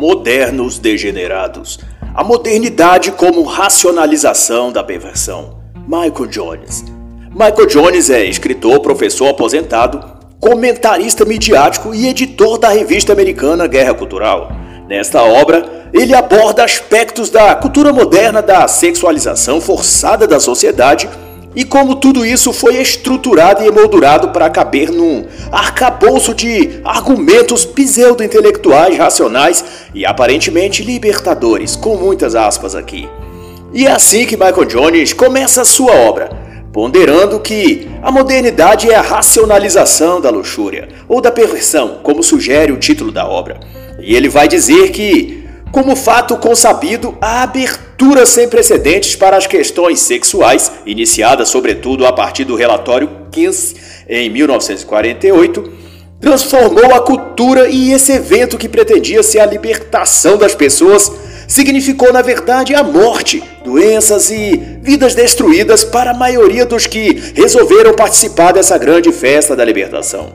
Modernos degenerados. A modernidade como racionalização da perversão. Michael Jones. Michael Jones é escritor, professor aposentado, comentarista midiático e editor da revista americana Guerra Cultural. Nesta obra, ele aborda aspectos da cultura moderna da sexualização forçada da sociedade e como tudo isso foi estruturado e emoldurado para caber num arcabouço de argumentos pseudo-intelectuais, racionais e aparentemente libertadores, com muitas aspas aqui. E é assim que Michael Jones começa a sua obra, ponderando que a modernidade é a racionalização da luxúria, ou da perversão, como sugere o título da obra. E ele vai dizer que como fato consabido, a abertura sem precedentes para as questões sexuais, iniciada sobretudo a partir do relatório Kinsey em 1948, transformou a cultura e esse evento que pretendia ser a libertação das pessoas significou, na verdade, a morte, doenças e vidas destruídas para a maioria dos que resolveram participar dessa grande festa da libertação.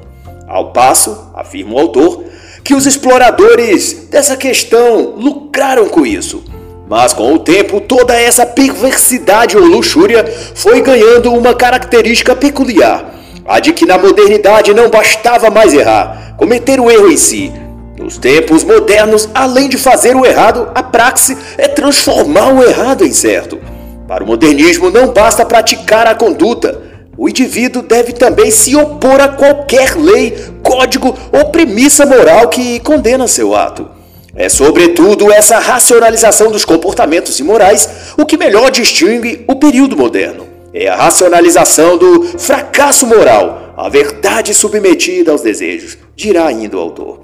Ao passo, afirma o autor, que os exploradores dessa questão lucraram com isso. Mas com o tempo, toda essa perversidade ou luxúria foi ganhando uma característica peculiar: a de que na modernidade não bastava mais errar, cometer o erro em si. Nos tempos modernos, além de fazer o errado, a praxe é transformar o errado em certo. Para o modernismo, não basta praticar a conduta, o indivíduo deve também se opor a qualquer lei, código ou premissa moral que condena seu ato. É sobretudo essa racionalização dos comportamentos imorais o que melhor distingue o período moderno. É a racionalização do fracasso moral, a verdade submetida aos desejos, dirá ainda o autor.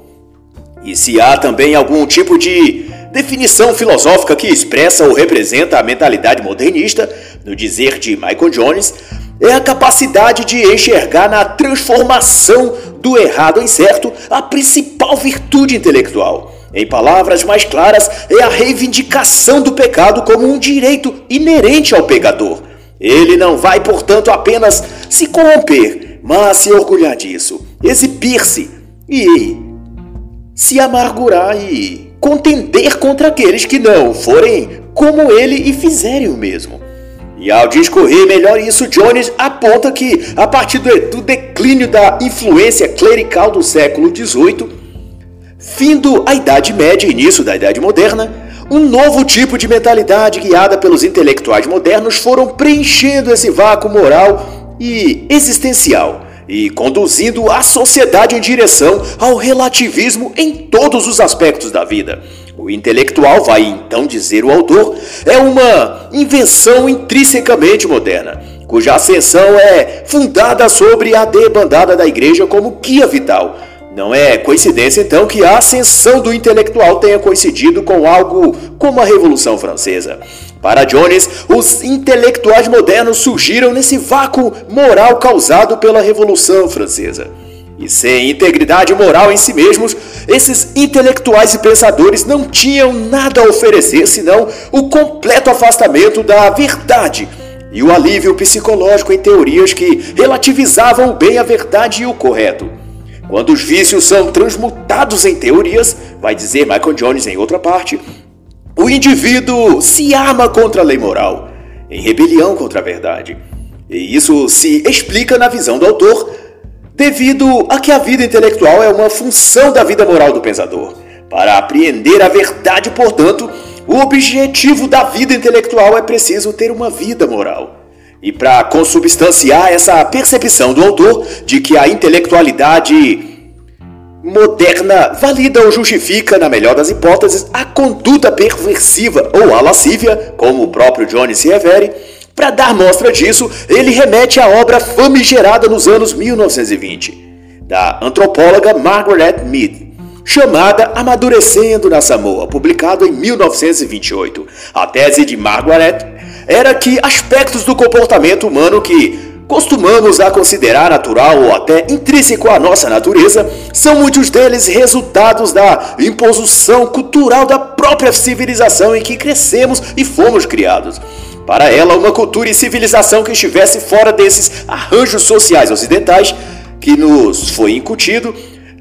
E se há também algum tipo de definição filosófica que expressa ou representa a mentalidade modernista, no dizer de Michael Jones, é a capacidade de enxergar na transformação do errado em certo a principal virtude intelectual. Em palavras mais claras, é a reivindicação do pecado como um direito inerente ao pecador. Ele não vai, portanto, apenas se corromper, mas se orgulhar disso, exibir-se e se amargurar e contender contra aqueles que não forem como ele e fizerem o mesmo. E ao discorrer melhor isso, Jones aponta que, a partir do declínio da influência clerical do século XVIII, findo a Idade Média e início da Idade Moderna, um novo tipo de mentalidade guiada pelos intelectuais modernos foram preenchendo esse vácuo moral e existencial e conduzindo a sociedade em direção ao relativismo em todos os aspectos da vida. O intelectual, vai então dizer o autor, é uma invenção intrinsecamente moderna, cuja ascensão é fundada sobre a debandada da igreja como guia vital. Não é coincidência então que a ascensão do intelectual tenha coincidido com algo como a Revolução Francesa. Para Jones, os intelectuais modernos surgiram nesse vácuo moral causado pela Revolução Francesa. E sem integridade moral em si mesmos, esses intelectuais e pensadores não tinham nada a oferecer senão o completo afastamento da verdade e o alívio psicológico em teorias que relativizavam bem, a verdade e o correto. Quando os vícios são transmutados em teorias, vai dizer Michael Jones em outra parte, o indivíduo se arma contra a lei moral, em rebelião contra a verdade. E isso se explica na visão do autor devido a que a vida intelectual é uma função da vida moral do pensador. Para apreender a verdade, portanto, o objetivo da vida intelectual é preciso ter uma vida moral. E para consubstanciar essa percepção do autor de que a intelectualidade moderna valida ou justifica, na melhor das hipóteses, a conduta perversiva ou a lascívia, como o próprio Johnny se refere, para dar mostra disso, ele remete à obra famigerada nos anos 1920, da antropóloga Margaret Mead, chamada Amadurecendo na Samoa, publicado em 1928. A tese de Margaret era que aspectos do comportamento humano que costumamos a considerar natural ou até intrínseco à nossa natureza, são muitos deles resultados da imposição cultural da própria civilização em que crescemos e fomos criados. Para ela, uma cultura e civilização que estivesse fora desses arranjos sociais ocidentais que nos foi incutido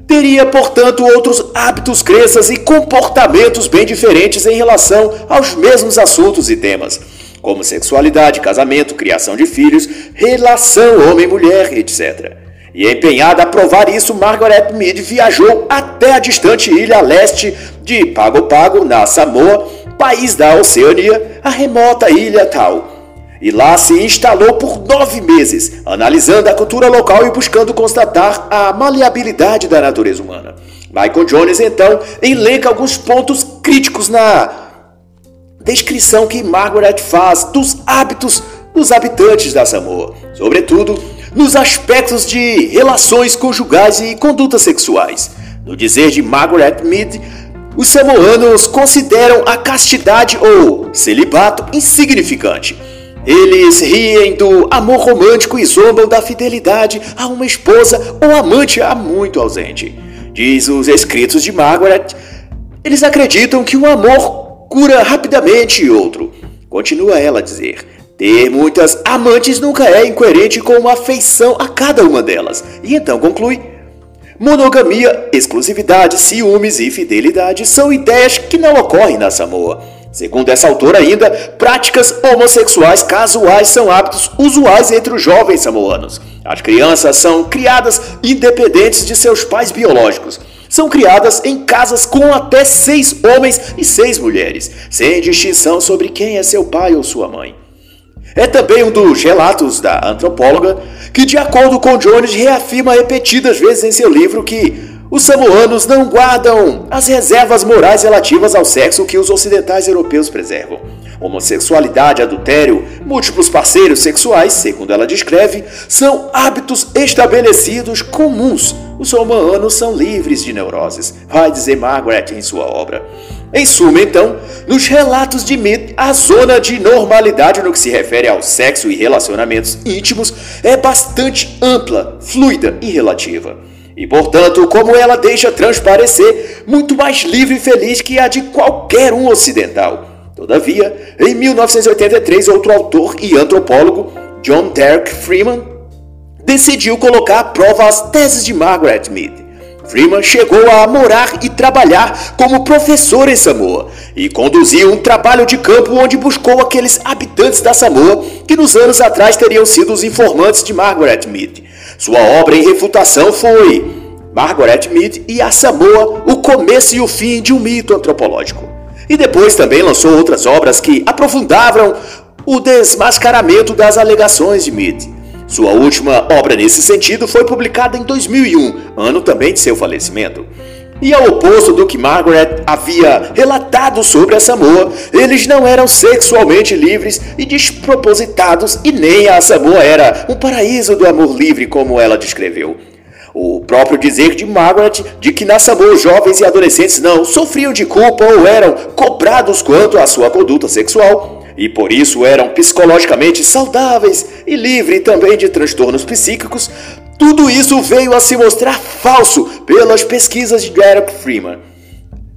teria, portanto, outros hábitos, crenças e comportamentos bem diferentes em relação aos mesmos assuntos e temas, como sexualidade, casamento, criação de filhos, relação homem-mulher, etc. E empenhada a provar isso, Margaret Mead viajou até a distante ilha leste de Pago Pago, na Samoa, país da Oceania, a remota ilha Tal e lá se instalou por nove meses, analisando a cultura local e buscando constatar a maleabilidade da natureza humana. Michael Jones, então, elenca alguns pontos críticos na descrição que Margaret faz dos hábitos dos habitantes da Samoa, sobretudo nos aspectos de relações conjugais e condutas sexuais. No dizer de Margaret Mead, os samoanos consideram a castidade ou celibato insignificante eles riem do amor romântico e zombam da fidelidade a uma esposa ou amante há muito ausente. Diz os escritos de Margaret, eles acreditam que um amor cura rapidamente outro. Continua ela a dizer: ter muitas amantes nunca é incoerente com uma afeição a cada uma delas. E então conclui: monogamia, exclusividade, ciúmes e fidelidade são ideias que não ocorrem na Samoa. Segundo essa autora ainda, práticas homossexuais casuais são hábitos usuais entre os jovens samoanos. As crianças são criadas independentes de seus pais biológicos. São criadas em casas com até seis homens e seis mulheres, sem distinção sobre quem é seu pai ou sua mãe. É também um dos relatos da antropóloga que, de acordo com Jones, reafirma repetidas vezes em seu livro que os samoanos não guardam as reservas morais relativas ao sexo que os ocidentais europeus preservam. Homossexualidade, adultério, múltiplos parceiros sexuais, segundo ela descreve, são hábitos estabelecidos comuns. Os samoanos são livres de neuroses, vai dizer Margaret em sua obra. Em suma, então, nos relatos de Mead, a zona de normalidade no que se refere ao sexo e relacionamentos íntimos é bastante ampla, fluida e relativa e, portanto, como ela deixa transparecer, muito mais livre e feliz que a de qualquer um ocidental. Todavia, em 1983, outro autor e antropólogo, John Derek Freeman, decidiu colocar à prova as teses de Margaret Mead. Freeman chegou a morar e trabalhar como professor em Samoa e conduziu um trabalho de campo onde buscou aqueles habitantes da Samoa que nos anos atrás teriam sido os informantes de Margaret Mead. Sua obra em refutação foi Margaret Mead e a Samoa, o começo e o fim de um mito antropológico. E depois também lançou outras obras que aprofundavam o desmascaramento das alegações de Mead. Sua última obra nesse sentido foi publicada em 2001, ano também de seu falecimento. E ao oposto do que Margaret havia relatado sobre a Samoa, eles não eram sexualmente livres e despropositados, e nem a Samoa era um paraíso do amor livre como ela descreveu. O próprio dizer de Margaret de que na Samoa jovens e adolescentes não sofriam de culpa ou eram cobrados quanto à sua conduta sexual, e por isso eram psicologicamente saudáveis e livres também de transtornos psíquicos, tudo isso veio a se mostrar falso pelas pesquisas de Derek Freeman.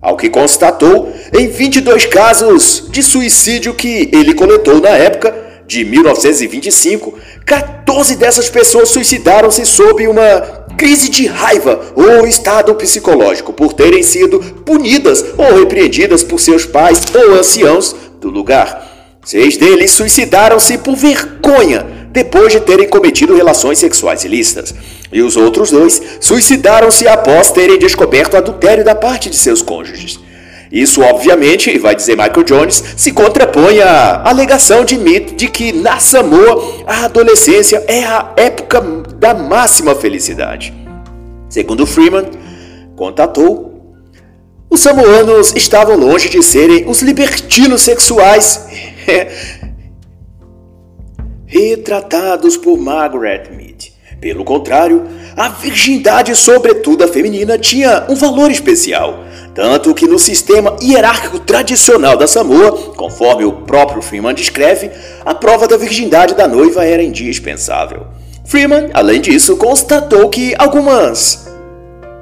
Ao que constatou em 22 casos de suicídio que ele coletou na época de 1925, 14 dessas pessoas suicidaram-se sob uma crise de raiva ou estado psicológico por terem sido punidas ou repreendidas por seus pais ou anciãos do lugar. Seis deles suicidaram-se por vergonha depois de terem cometido relações sexuais ilícitas, e os outros dois suicidaram-se após terem descoberto adultério da parte de seus cônjuges. Isso, obviamente, vai dizer Michael Jones, se contrapõe à alegação de Mead de que na Samoa a adolescência é a época da máxima felicidade. Segundo Freeman, contatou, os samoanos estavam longe de serem os libertinos sexuais retratados por Margaret Mead. Pelo contrário, a virgindade, sobretudo a feminina, tinha um valor especial, tanto que no sistema hierárquico tradicional da Samoa, conforme o próprio Freeman descreve, a prova da virgindade da noiva era indispensável. Freeman, além disso, constatou que algumas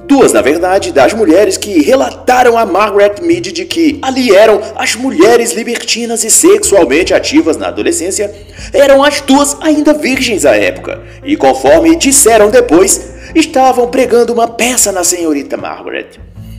Duas, na verdade, das mulheres que relataram a Margaret Mead de que ali eram as mulheres libertinas e sexualmente ativas na adolescência, eram as duas ainda virgens à época. E conforme disseram depois, estavam pregando uma peça na senhorita Margaret.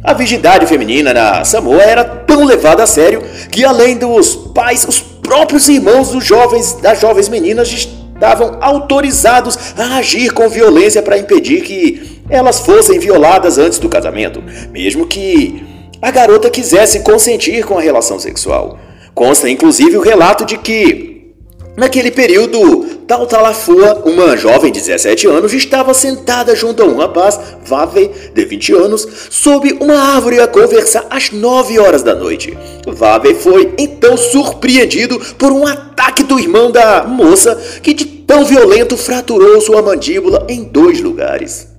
A virgindade feminina na Samoa era tão levada a sério que, além dos pais, os próprios irmãos dos jovens, das jovens meninas estavam autorizados a agir com violência para impedir que elas fossem violadas antes do casamento, mesmo que a garota quisesse consentir com a relação sexual. Consta inclusive o relato de que Naquele período, Tautalafua, uma jovem de 17 anos, estava sentada junto a um rapaz, Vave, de 20 anos, sob uma árvore a conversar às 9 horas da noite. Vave foi então surpreendido por um ataque do irmão da moça, que de tão violento fraturou sua mandíbula em dois lugares.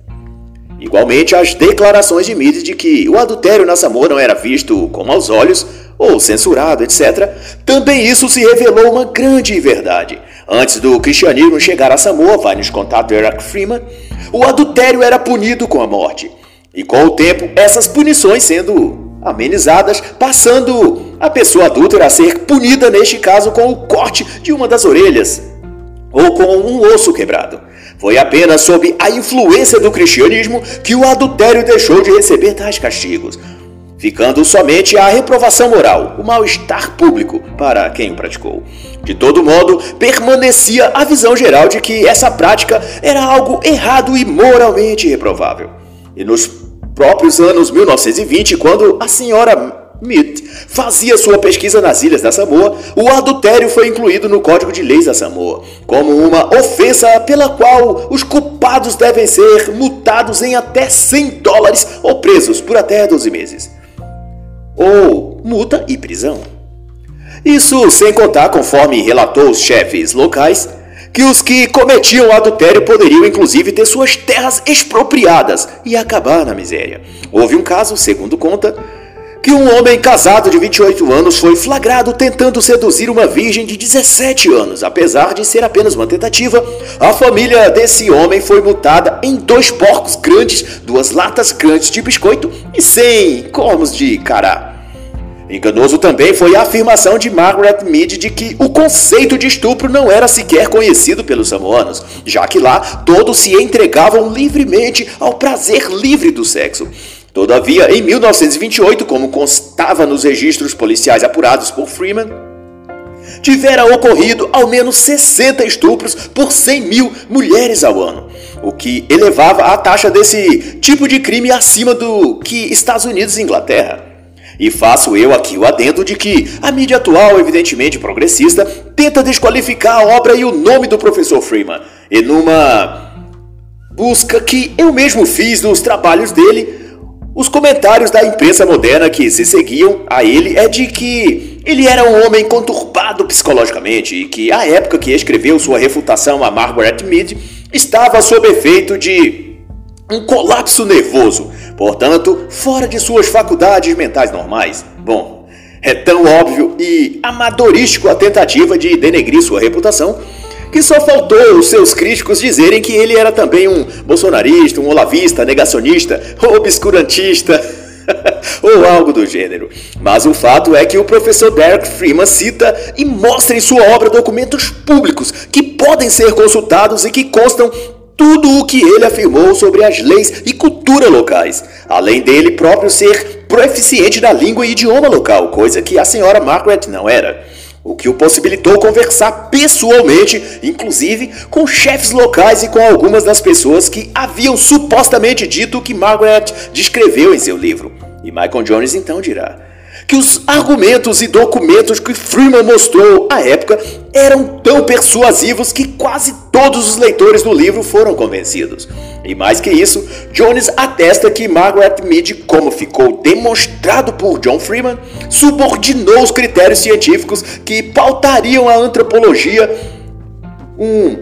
Igualmente, as declarações de Mid de que o adultério na Samoa não era visto como aos olhos ou censurado, etc., também isso se revelou uma grande verdade. Antes do cristianismo chegar a Samoa, vai nos contar Derek Freeman, o adultério era punido com a morte. E com o tempo, essas punições sendo amenizadas, passando a pessoa adúltera a ser punida, neste caso, com o corte de uma das orelhas ou com um osso quebrado. Foi apenas sob a influência do cristianismo que o adultério deixou de receber tais castigos ficando somente a reprovação moral, o mal-estar público para quem o praticou. De todo modo, permanecia a visão geral de que essa prática era algo errado e moralmente reprovável. E nos próprios anos 1920, quando a senhora Smith fazia sua pesquisa nas ilhas da Samoa, o adultério foi incluído no Código de Leis da Samoa, como uma ofensa pela qual os culpados devem ser multados em até 100 dólares ou presos por até 12 meses ou multa e prisão. Isso sem contar, conforme relatou os chefes locais, que os que cometiam adultério poderiam inclusive ter suas terras expropriadas e acabar na miséria. Houve um caso, segundo conta, que um homem casado de 28 anos foi flagrado tentando seduzir uma virgem de 17 anos. Apesar de ser apenas uma tentativa, a família desse homem foi multada em dois porcos grandes, duas latas grandes de biscoito e 100 cormos de cará. Enganoso também foi a afirmação de Margaret Mead de que o conceito de estupro não era sequer conhecido pelos samoanos, já que lá todos se entregavam livremente ao prazer livre do sexo. Todavia, em 1928, como constava nos registros policiais apurados por Freeman, tivera ocorrido ao menos 60 estupros por 100 mil mulheres ao ano, o que elevava a taxa desse tipo de crime acima do que Estados Unidos e Inglaterra. E faço eu aqui o adendo de que a mídia atual, evidentemente progressista, tenta desqualificar a obra e o nome do professor Freeman, e numa busca que eu mesmo fiz nos trabalhos dele, os comentários da imprensa moderna que se seguiam a ele é de que ele era um homem conturbado psicologicamente e que, à época que escreveu sua refutação a Margaret Mead, estava sob efeito de um colapso nervoso, portanto, fora de suas faculdades mentais normais. Bom, é tão óbvio e amadorístico a tentativa de denegrir sua reputação que só faltou os seus críticos dizerem que ele era também um bolsonarista, um olavista, negacionista, obscurantista. ou algo do gênero. Mas o fato é que o professor Derek Freeman cita e mostra em sua obra documentos públicos que podem ser consultados e que constam tudo o que ele afirmou sobre as leis e cultura locais, além dele próprio ser proficiente na língua e idioma local, coisa que a senhora Margaret não era o que o possibilitou conversar pessoalmente, inclusive com chefes locais e com algumas das pessoas que haviam supostamente dito o que Margaret descreveu em seu livro. E Michael Jones então dirá: que os argumentos e documentos que Freeman mostrou à época eram tão persuasivos que quase todos os leitores do livro foram convencidos. E mais que isso, Jones atesta que Margaret Mead, como ficou demonstrado por John Freeman, subordinou os critérios científicos que pautariam a antropologia um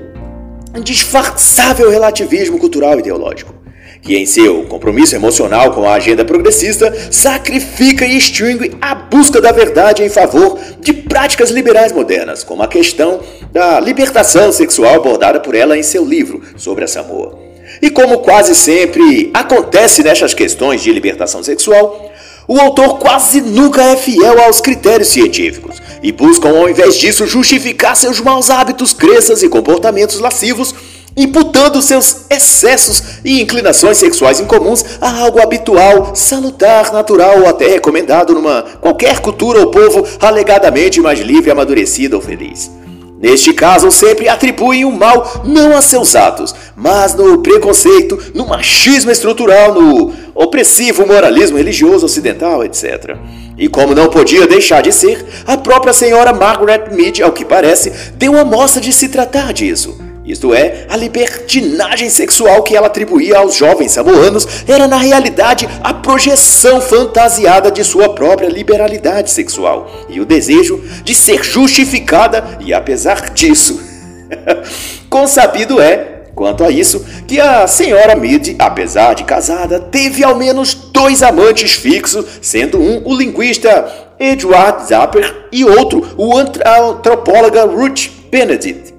disfarçável relativismo cultural e ideológico que em seu compromisso emocional com a agenda progressista sacrifica e extingue a busca da verdade em favor de práticas liberais modernas, como a questão da libertação sexual abordada por ela em seu livro sobre a Samoa. E como quase sempre acontece nessas questões de libertação sexual, o autor quase nunca é fiel aos critérios científicos e buscam, ao invés disso, justificar seus maus hábitos, crenças e comportamentos lascivos imputando seus excessos e inclinações sexuais incomuns a algo habitual, salutar, natural ou até recomendado numa qualquer cultura ou povo alegadamente mais livre, amadurecido ou feliz. Neste caso, sempre atribuem o mal não a seus atos, mas no preconceito, no machismo estrutural, no opressivo moralismo religioso ocidental, etc. E como não podia deixar de ser, a própria senhora Margaret Mead, ao que parece, deu a mostra de se tratar disso. Isto é, a libertinagem sexual que ela atribuía aos jovens samoanos era na realidade a projeção fantasiada de sua própria liberalidade sexual e o desejo de ser justificada e apesar disso. Consabido é, quanto a isso, que a senhora Mead, apesar de casada, teve ao menos dois amantes fixos, sendo um o linguista Edward Zapper e outro o antropóloga Ruth Benedict.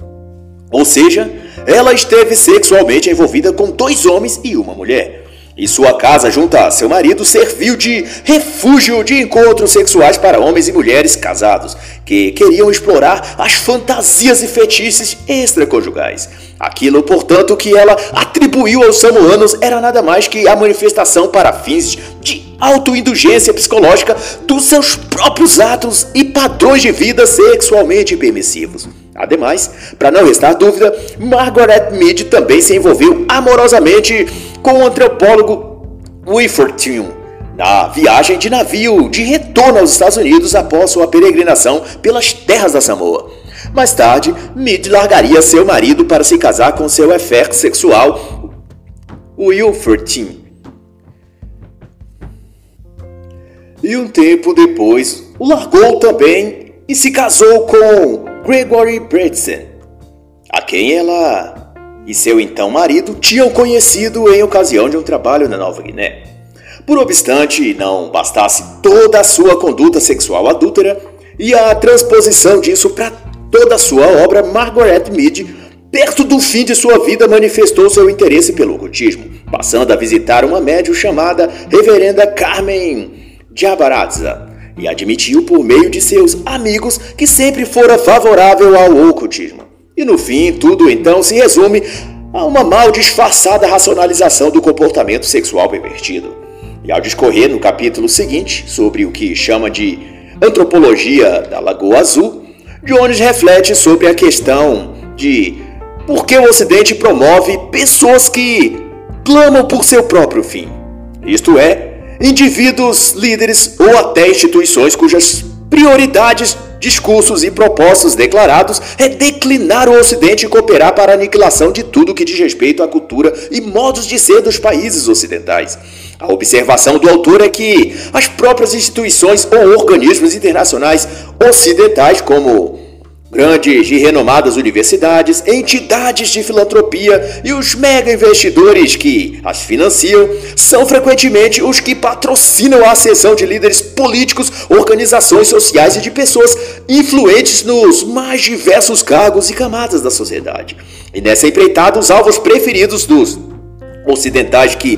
Ou seja, ela esteve sexualmente envolvida com dois homens e uma mulher. E sua casa, junto a seu marido, serviu de refúgio de encontros sexuais para homens e mulheres casados que queriam explorar as fantasias e fetiches extraconjugais. Aquilo, portanto, que ela atribuiu aos samoanos era nada mais que a manifestação para fins de autoindulgência psicológica dos seus próprios atos e padrões de vida sexualmente permissivos. Ademais, para não restar dúvida, Margaret Mead também se envolveu amorosamente com o antropólogo Wilford na viagem de navio de retorno aos Estados Unidos após sua peregrinação pelas terras da Samoa. Mais tarde, Mead largaria seu marido para se casar com seu efeito sexual, Wilford E um tempo depois, o largou também e se casou com Gregory Bredesen, a quem ela e seu então marido tinham conhecido em ocasião de um trabalho na Nova Guiné. Por obstante, não bastasse toda a sua conduta sexual adúltera e a transposição disso para toda a sua obra, Margaret Mead, perto do fim de sua vida, manifestou seu interesse pelo ocultismo, passando a visitar uma médium chamada Reverenda Carmen Jabarazza, e admitiu por meio de seus amigos que sempre fora favorável ao ocultismo. E no fim, tudo então se resume a uma mal disfarçada racionalização do comportamento sexual pervertido. E ao discorrer no capítulo seguinte sobre o que chama de antropologia da Lagoa Azul, Jones reflete sobre a questão de por que o Ocidente promove pessoas que clamam por seu próprio fim. Isto é, indivíduos, líderes ou até instituições cujas prioridades, discursos e propósitos declarados é declinar o Ocidente e cooperar para a aniquilação de tudo que diz respeito à cultura e modos de ser dos países ocidentais. A observação do autor é que as próprias instituições ou organismos internacionais ocidentais, como Grandes e renomadas universidades, entidades de filantropia e os mega investidores que as financiam são frequentemente os que patrocinam a ascensão de líderes políticos, organizações sociais e de pessoas influentes nos mais diversos cargos e camadas da sociedade. E nessa empreitada, os alvos preferidos dos ocidentais que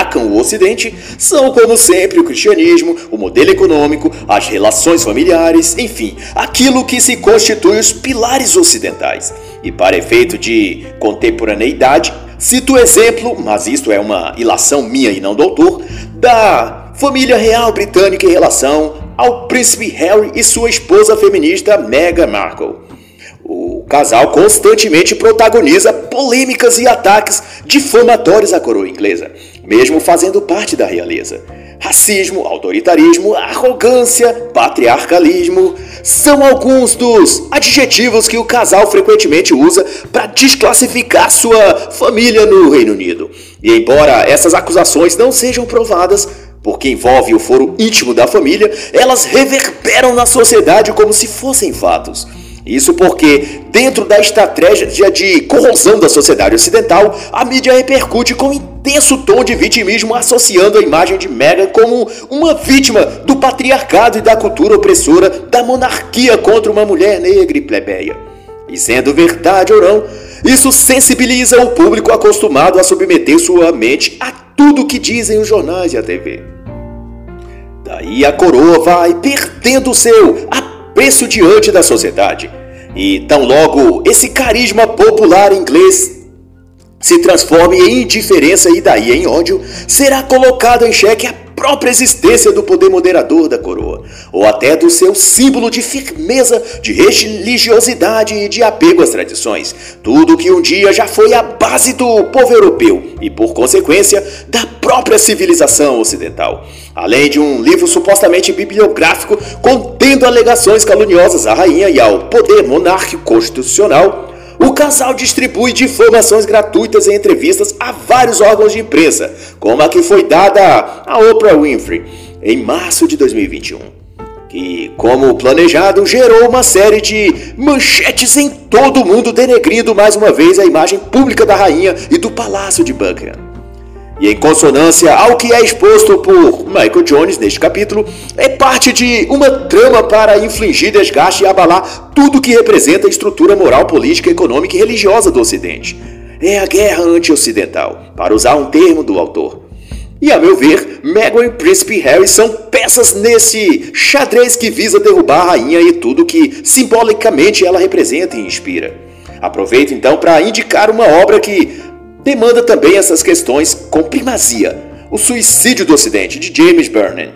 atacam o Ocidente são, como sempre, o cristianismo, o modelo econômico, as relações familiares, enfim, aquilo que se constitui os pilares ocidentais. E para efeito de contemporaneidade, cito o exemplo, mas isto é uma ilação minha e não do autor, da família real britânica em relação ao príncipe Harry e sua esposa feminista Meghan Markle. O casal constantemente protagoniza polêmicas e ataques difamatórios à coroa inglesa, mesmo fazendo parte da realeza. Racismo, autoritarismo, arrogância, patriarcalismo são alguns dos adjetivos que o casal frequentemente usa para desclassificar sua família no Reino Unido. E embora essas acusações não sejam provadas, porque envolve o foro íntimo da família, elas reverberam na sociedade como se fossem fatos. Isso porque, dentro da estratégia de corrosão da sociedade ocidental, a mídia repercute com intenso tom de vitimismo, associando a imagem de Meghan como uma vítima do patriarcado e da cultura opressora da monarquia contra uma mulher negra e plebeia. E sendo verdade ou não, isso sensibiliza o público acostumado a submeter sua mente a tudo que dizem os jornais e a TV. Daí a coroa vai perdendo seu apreço diante da sociedade. E tão logo esse carisma popular inglês se transforme em indiferença e daí em ódio, será colocado em xeque a própria existência do poder moderador da coroa, ou até do seu símbolo de firmeza, de religiosidade e de apego às tradições, tudo que um dia já foi a base do povo europeu e, por consequência, da própria civilização ocidental. Além de um livro supostamente bibliográfico contendo alegações caluniosas à rainha e ao poder monárquico constitucional, o casal distribui difamações gratuitas em entrevistas a vários órgãos de imprensa, como a que foi dada a Oprah Winfrey em março de 2021, que, como planejado, gerou uma série de manchetes em todo o mundo denegrindo mais uma vez a imagem pública da rainha e do Palácio de Buckingham. E em consonância ao que é exposto por Michael Jones neste capítulo, é parte de uma trama para infligir desgaste e abalar tudo que representa a estrutura moral, política, econômica e religiosa do Ocidente. É a guerra anti-ocidental, para usar um termo do autor. E a meu ver, Meghan e Príncipe Harry são peças nesse xadrez que visa derrubar a rainha e tudo que simbolicamente ela representa e inspira. Aproveito então para indicar uma obra que demanda também essas questões com primazia. O Suicídio do Ocidente, de James Burnham.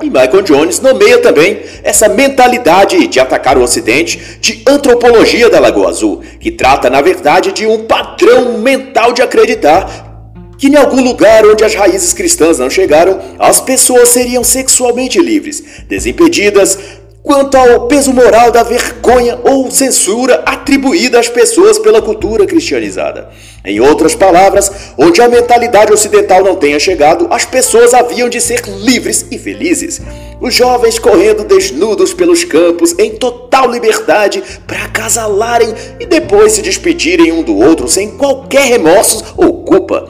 E Michael Jones nomeia também essa mentalidade de atacar o Ocidente de antropologia da Lagoa Azul, que trata, na verdade, de um padrão mental de acreditar que em algum lugar onde as raízes cristãs não chegaram, as pessoas seriam sexualmente livres, desimpedidas, quanto ao peso moral da vergonha ou censura atribuída às pessoas pela cultura cristianizada. Em outras palavras, onde a mentalidade ocidental não tenha chegado, as pessoas haviam de ser livres e felizes. Os jovens correndo desnudos pelos campos em total liberdade para acasalarem e depois se despedirem um do outro sem qualquer remorso ou culpa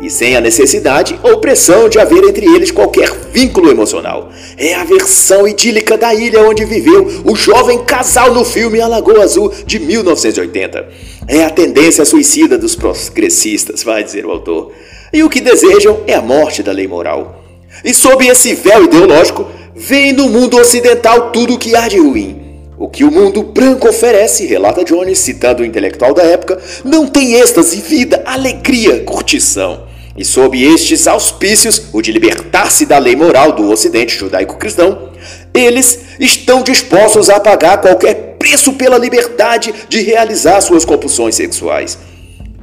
e sem a necessidade ou pressão de haver entre eles qualquer vínculo emocional. É a versão idílica da ilha onde viveu o jovem casal no filme A Lagoa Azul de 1980. É a tendência suicida dos progressistas, vai dizer o autor. E o que desejam é a morte da lei moral. E sob esse véu ideológico, vem no mundo ocidental tudo o que há de ruim. O que o mundo branco oferece, relata Jones, citando o intelectual da época, não tem êxtase, vida, alegria, curtição. E sob estes auspícios, o de libertar-se da lei moral do ocidente judaico-cristão, eles estão dispostos a pagar qualquer preço pela liberdade de realizar suas compulsões sexuais.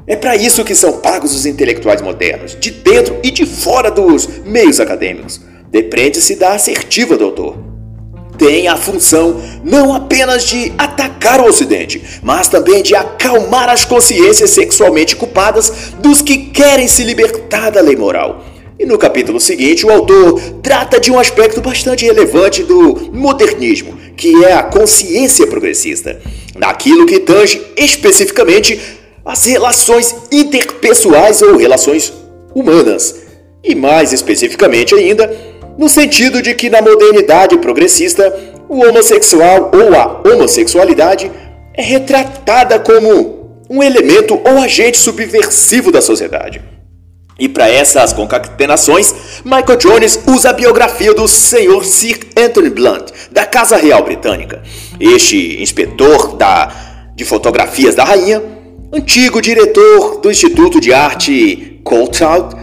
É para isso que são pagos os intelectuais modernos, de dentro e de fora dos meios acadêmicos. Depende-se da assertiva, doutor tem a função não apenas de atacar o Ocidente, mas também de acalmar as consciências sexualmente culpadas dos que querem se libertar da lei moral. E no capítulo seguinte, o autor trata de um aspecto bastante relevante do modernismo, que é a consciência progressista, naquilo que tange especificamente as relações interpessoais ou relações humanas, e mais especificamente ainda, no sentido de que na modernidade progressista, o homossexual ou a homossexualidade é retratada como um elemento ou agente subversivo da sociedade. E para essas concatenações, Michael Jones usa a biografia do Sr. Sir Anthony Blunt, da Casa Real Britânica. Este inspetor da, de fotografias da rainha, antigo diretor do Instituto de Arte Courtauld,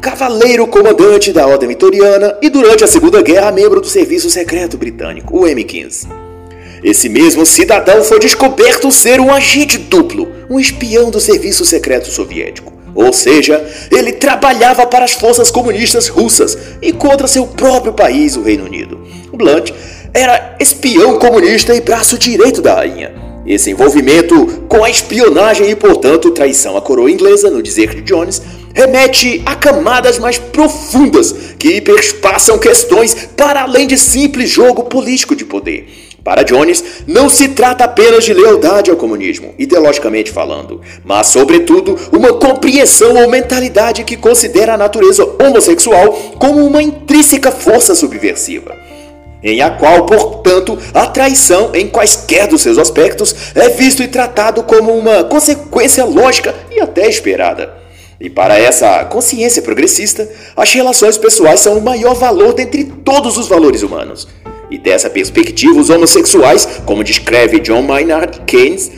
cavaleiro comandante da Ordem Vitoriana e durante a Segunda Guerra membro do Serviço Secreto Britânico, o M15. Esse mesmo cidadão foi descoberto ser um agente duplo, um espião do Serviço Secreto Soviético. Ou seja, ele trabalhava para as forças comunistas russas e contra seu próprio país, o Reino Unido. Blunt era espião comunista e braço direito da rainha. Esse envolvimento com a espionagem e, portanto, traição à coroa inglesa, no dizer de Jones, remete a camadas mais profundas que perspassam questões para além de simples jogo político de poder. Para Jones, não se trata apenas de lealdade ao comunismo, ideologicamente falando, mas, sobretudo, uma compreensão ou mentalidade que considera a natureza homossexual como uma intrínseca força subversiva, em a qual, portanto, a traição, em quaisquer dos seus aspectos, é visto e tratado como uma consequência lógica e até esperada. E para essa consciência progressista, as relações pessoais são o maior valor dentre todos os valores humanos. E dessa perspectiva, os homossexuais, como descreve John Maynard Keynes,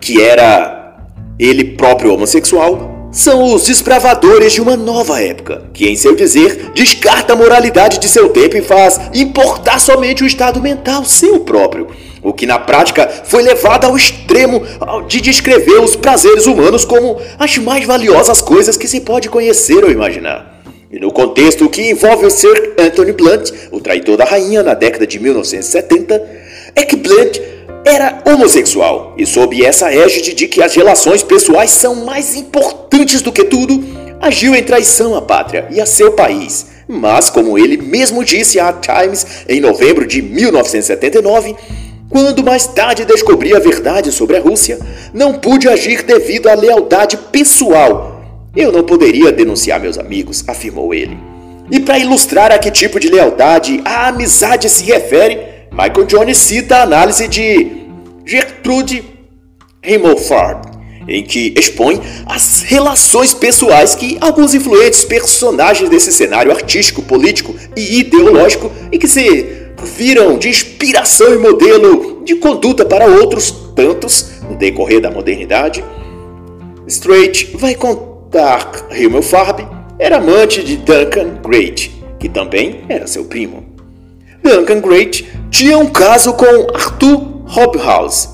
que era ele próprio homossexual, são os desbravadores de uma nova época, que, em seu dizer, descarta a moralidade de seu tempo e faz importar somente o estado mental seu próprio. O que na prática foi levado ao extremo de descrever os prazeres humanos como as mais valiosas coisas que se pode conhecer ou imaginar. E no contexto que envolve o Sir Anthony Blunt, o traidor da rainha na década de 1970, é que Blunt era homossexual e sob essa égide de que as relações pessoais são mais importantes do que tudo, agiu em traição à pátria e a seu país. Mas, como ele mesmo disse à Times em novembro de 1979, quando mais tarde descobri a verdade sobre a Rússia, não pude agir devido à lealdade pessoal. Eu não poderia denunciar meus amigos, afirmou ele. E para ilustrar a que tipo de lealdade a amizade se refere, Michael Jones cita a análise de Gertrude Himmelfarb, em que expõe as relações pessoais que alguns influentes personagens desse cenário artístico, político e ideológico e que se viram de inspiração e modelo de conduta para outros tantos no decorrer da modernidade. Straight vai contar que Himmelfarb era amante de Duncan Great, que também era seu primo. Duncan Great tinha um caso com Arthur Hobhouse.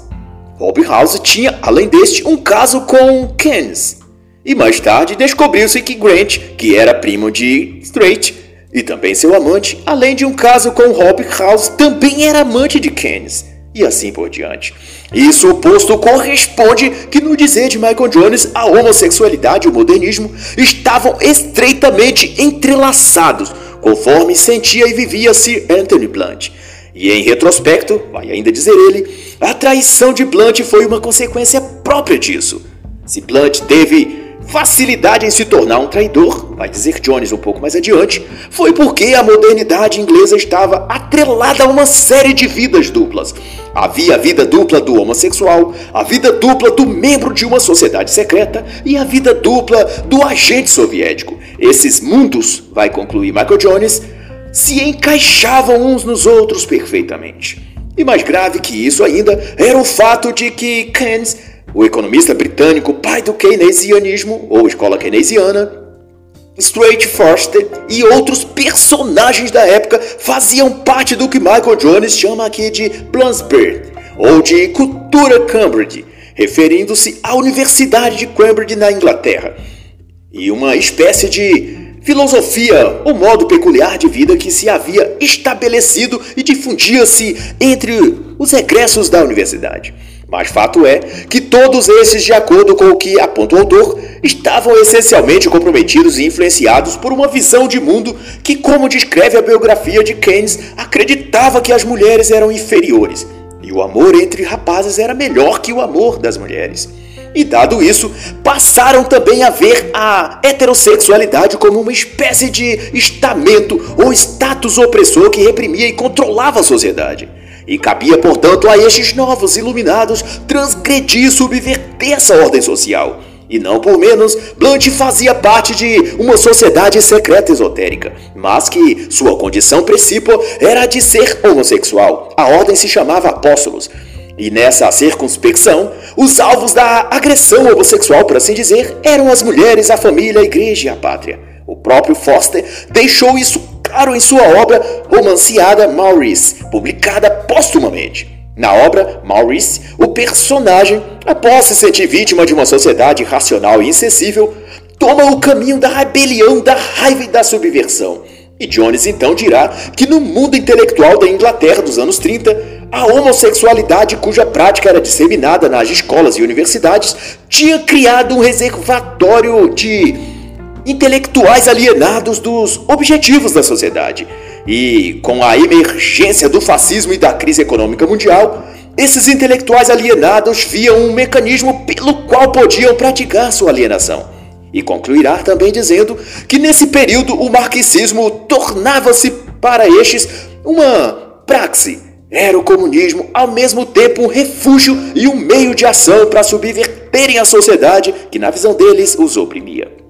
Hobhouse tinha, além deste, um caso com Keynes. E mais tarde descobriu-se que Grant, que era primo de Straight, e também seu amante, além de um caso com Rob House, também era amante de Keynes, e assim por diante. Isso oposto corresponde que no dizer de Michael Jones, a homossexualidade e o modernismo estavam estreitamente entrelaçados, conforme sentia e vivia Sir Anthony Blunt. E em retrospecto, vai ainda dizer ele, a traição de Blunt foi uma consequência própria disso. Se Blunt teve facilidade em se tornar um traidor, vai dizer Jones um pouco mais adiante, foi porque a modernidade inglesa estava atrelada a uma série de vidas duplas. Havia a vida dupla do homossexual, a vida dupla do membro de uma sociedade secreta e a vida dupla do agente soviético. Esses mundos, vai concluir Michael Jones, se encaixavam uns nos outros perfeitamente. E mais grave que isso ainda era o fato de que Keynes o economista britânico, pai do keynesianismo, ou escola keynesiana, Straight Forster e outros personagens da época faziam parte do que Michael Jones chama aqui de Bloomsbury, ou de cultura Cambridge, referindo-se à Universidade de Cambridge na Inglaterra, e uma espécie de filosofia ou modo peculiar de vida que se havia estabelecido e difundia-se entre os egressos da universidade. Mas fato é que todos esses, de acordo com o que aponta o autor, estavam essencialmente comprometidos e influenciados por uma visão de mundo que, como descreve a biografia de Keynes, acreditava que as mulheres eram inferiores e o amor entre rapazes era melhor que o amor das mulheres. E dado isso, passaram também a ver a heterossexualidade como uma espécie de estamento ou status opressor que reprimia e controlava a sociedade. E cabia, portanto, a estes novos iluminados transgredir e subverter essa ordem social. E não por menos, Blunt fazia parte de uma sociedade secreta esotérica, mas que sua condição principal era de ser homossexual. A ordem se chamava Apóstolos. E nessa circunspecção, os alvos da agressão homossexual, por assim dizer, eram as mulheres, a família, a igreja e a pátria. O próprio Foster deixou isso claro em sua obra romanceada Maurice, publicada póstumamente. Na obra Maurice, o personagem, após se sentir vítima de uma sociedade racional e insensível, toma o caminho da rebelião, da raiva e da subversão. E Jones então dirá que no mundo intelectual da Inglaterra dos anos 30, a homossexualidade, cuja prática era disseminada nas escolas e universidades, tinha criado um reservatório de intelectuais alienados dos objetivos da sociedade. E com a emergência do fascismo e da crise econômica mundial, esses intelectuais alienados viam um mecanismo pelo qual podiam praticar sua alienação. E concluirá também dizendo que nesse período o marxismo tornava-se para estes uma praxe. Era o comunismo ao mesmo tempo um refúgio e um meio de ação para subverterem a sociedade que, na visão deles, os oprimia.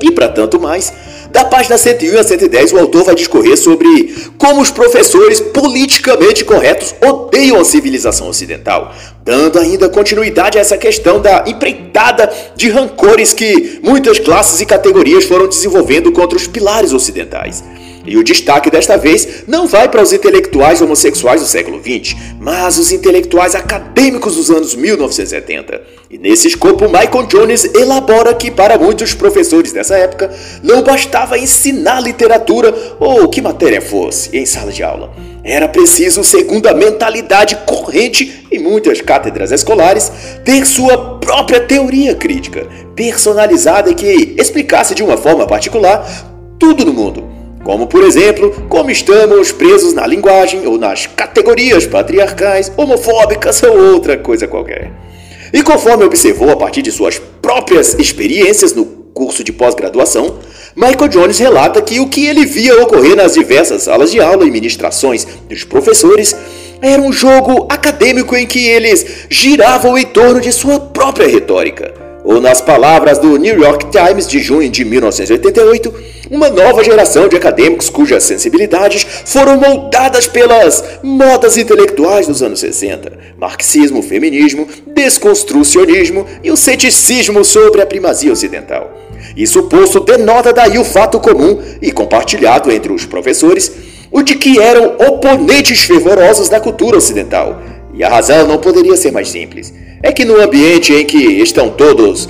E para tanto mais, da página 101 a 110, o autor vai discorrer sobre como os professores politicamente corretos odeiam a civilização ocidental, dando ainda continuidade a essa questão da empreitada de rancores que muitas classes e categorias foram desenvolvendo contra os pilares ocidentais. E o destaque desta vez não vai para os intelectuais homossexuais do século XX, mas os intelectuais acadêmicos dos anos 1970. E nesse escopo, Michael Jones elabora que para muitos professores dessa época não bastava ensinar literatura ou que matéria fosse em sala de aula. Era preciso, segundo a mentalidade corrente em muitas cátedras escolares, ter sua própria teoria crítica, personalizada e que explicasse de uma forma particular tudo no mundo como, por exemplo, como estamos presos na linguagem ou nas categorias patriarcais, homofóbicas ou outra coisa qualquer. E conforme observou a partir de suas próprias experiências no curso de pós-graduação, Michael Jones relata que o que ele via ocorrer nas diversas salas de aula e ministrações dos professores era um jogo acadêmico em que eles giravam em torno de sua própria retórica ou nas palavras do New York Times de junho de 1988, uma nova geração de acadêmicos cujas sensibilidades foram moldadas pelas modas intelectuais dos anos 60, marxismo, feminismo, desconstrucionismo e o ceticismo sobre a primazia ocidental. Isso posto denota daí o fato comum e compartilhado entre os professores, o de que eram oponentes fervorosos da cultura ocidental. E a razão não poderia ser mais simples é que no ambiente em que estão todos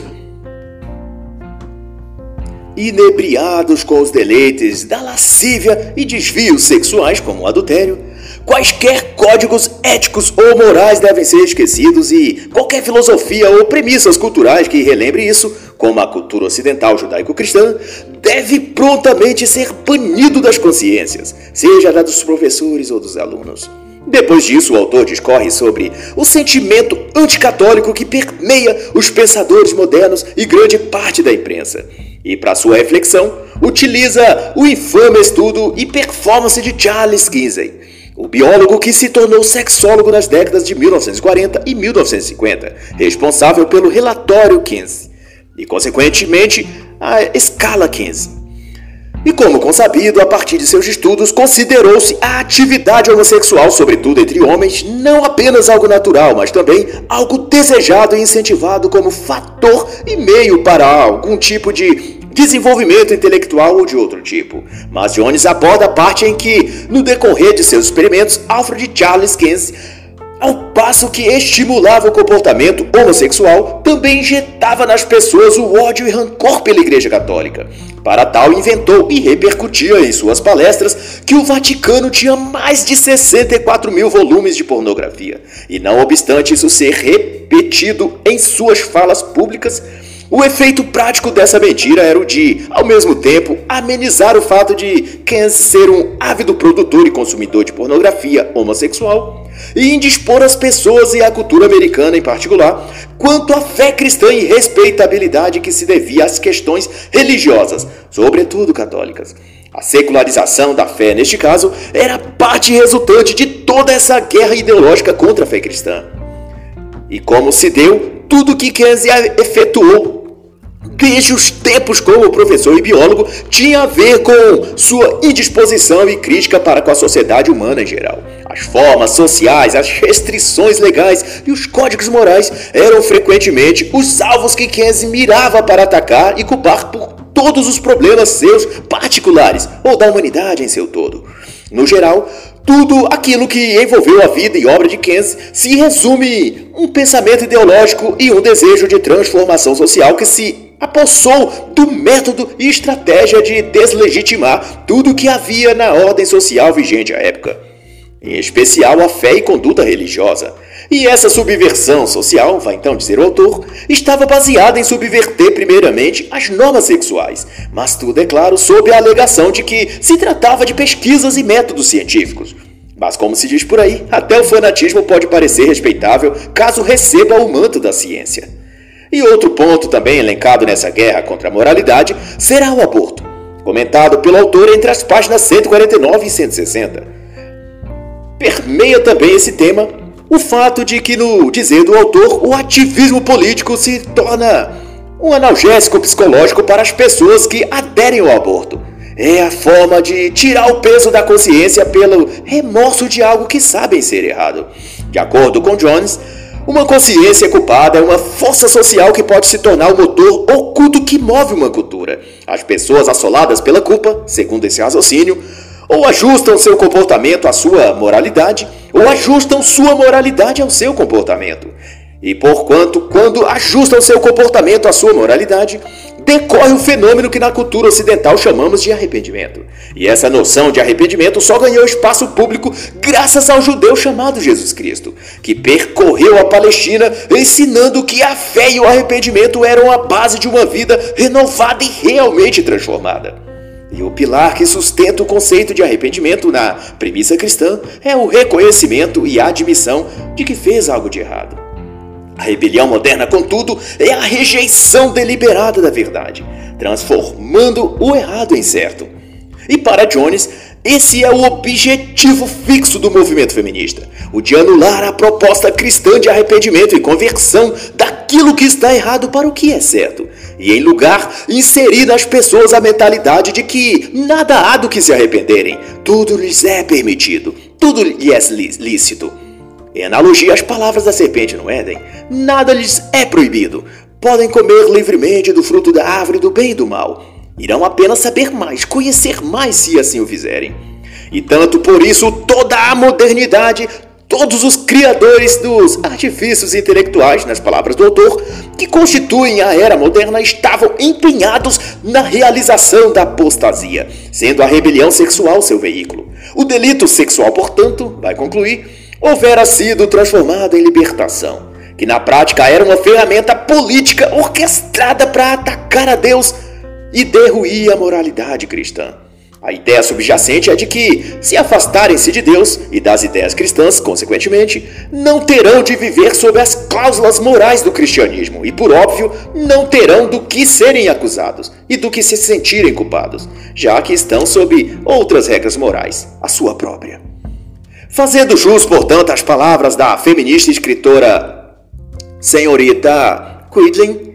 inebriados com os deleites da lascívia e desvios sexuais como o adultério, quaisquer códigos éticos ou morais devem ser esquecidos e qualquer filosofia ou premissas culturais que relembre isso, como a cultura ocidental judaico-cristã, deve prontamente ser banido das consciências, seja da dos professores ou dos alunos. Depois disso, o autor discorre sobre o sentimento anticatólico que permeia os pensadores modernos e grande parte da imprensa. E, para sua reflexão, utiliza o infame estudo e performance de Charles Kinsey, o biólogo que se tornou sexólogo nas décadas de 1940 e 1950, responsável pelo relatório Kinsey, e, consequentemente, a escala Kinsey. E como consabido, a partir de seus estudos, considerou-se a atividade homossexual, sobretudo entre homens, não apenas algo natural, mas também algo desejado e incentivado como fator e meio para algum tipo de desenvolvimento intelectual ou de outro tipo. Mas Jones aborda a parte em que, no decorrer de seus experimentos, Alfred Charles Keynes ao passo que estimulava o comportamento homossexual, também injetava nas pessoas o ódio e rancor pela Igreja Católica. Para tal, inventou e repercutia em suas palestras que o Vaticano tinha mais de 64 mil volumes de pornografia. E não obstante isso ser repetido em suas falas públicas, o efeito prático dessa mentira era o de, ao mesmo tempo, amenizar o fato de Keynes ser um ávido produtor e consumidor de pornografia homossexual e indispor as pessoas e a cultura americana em particular quanto à fé cristã e respeitabilidade que se devia às questões religiosas, sobretudo católicas. A secularização da fé, neste caso, era parte resultante de toda essa guerra ideológica contra a fé cristã. E como se deu, tudo que Keynes efetuou desde os tempos como professor e biólogo, tinha a ver com sua indisposição e crítica para com a sociedade humana em geral. As formas sociais, as restrições legais e os códigos morais eram frequentemente os alvos que Keynes mirava para atacar e culpar por todos os problemas seus particulares ou da humanidade em seu todo. No geral, tudo aquilo que envolveu a vida e obra de Keynes se resume um pensamento ideológico e um desejo de transformação social que se apossou do método e estratégia de deslegitimar tudo o que havia na ordem social vigente à época, em especial a fé e conduta religiosa. E essa subversão social, vai então dizer o autor, estava baseada em subverter primeiramente as normas sexuais, mas tudo é claro sob a alegação de que se tratava de pesquisas e métodos científicos. Mas como se diz por aí, até o fanatismo pode parecer respeitável caso receba o manto da ciência. E outro ponto também elencado nessa guerra contra a moralidade será o aborto, comentado pelo autor entre as páginas 149 e 160. Permeia também esse tema o fato de que, no dizer do autor, o ativismo político se torna um analgésico psicológico para as pessoas que aderem ao aborto. É a forma de tirar o peso da consciência pelo remorso de algo que sabem ser errado. De acordo com Jones, uma consciência culpada é uma força social que pode se tornar o motor oculto que move uma cultura. As pessoas assoladas pela culpa, segundo esse raciocínio, ou ajustam seu comportamento à sua moralidade, ou ajustam sua moralidade ao seu comportamento. E porquanto, quando ajustam seu comportamento à sua moralidade, decorre o fenômeno que na cultura ocidental chamamos de arrependimento. E essa noção de arrependimento só ganhou espaço público graças ao judeu chamado Jesus Cristo, que percorreu a Palestina ensinando que a fé e o arrependimento eram a base de uma vida renovada e realmente transformada. E o pilar que sustenta o conceito de arrependimento na premissa cristã é o reconhecimento e admissão de que fez algo de errado. A rebelião moderna, contudo, é a rejeição deliberada da verdade, transformando o errado em certo. E para Jones, esse é o objetivo fixo do movimento feminista: o de anular a proposta cristã de arrependimento e conversão daquilo que está errado para o que é certo, e em lugar inserir nas pessoas a mentalidade de que nada há do que se arrependerem, tudo lhes é permitido, tudo lhes é lícito. Em analogia às palavras da serpente no Éden, nada lhes é proibido. Podem comer livremente do fruto da árvore do bem e do mal. Irão apenas saber mais, conhecer mais se assim o fizerem. E tanto por isso toda a modernidade, todos os criadores dos artifícios intelectuais, nas palavras do autor, que constituem a era moderna, estavam empenhados na realização da apostasia, sendo a rebelião sexual seu veículo. O delito sexual, portanto, vai concluir, houvera sido transformada em libertação, que na prática era uma ferramenta política orquestrada para atacar a Deus e derruir a moralidade cristã. A ideia subjacente é de que, se afastarem-se de Deus e das ideias cristãs, consequentemente, não terão de viver sob as cláusulas morais do cristianismo e, por óbvio, não terão do que serem acusados e do que se sentirem culpados, já que estão sob outras regras morais, a sua própria. Fazendo jus, portanto, às palavras da feminista escritora senhorita Quidlin,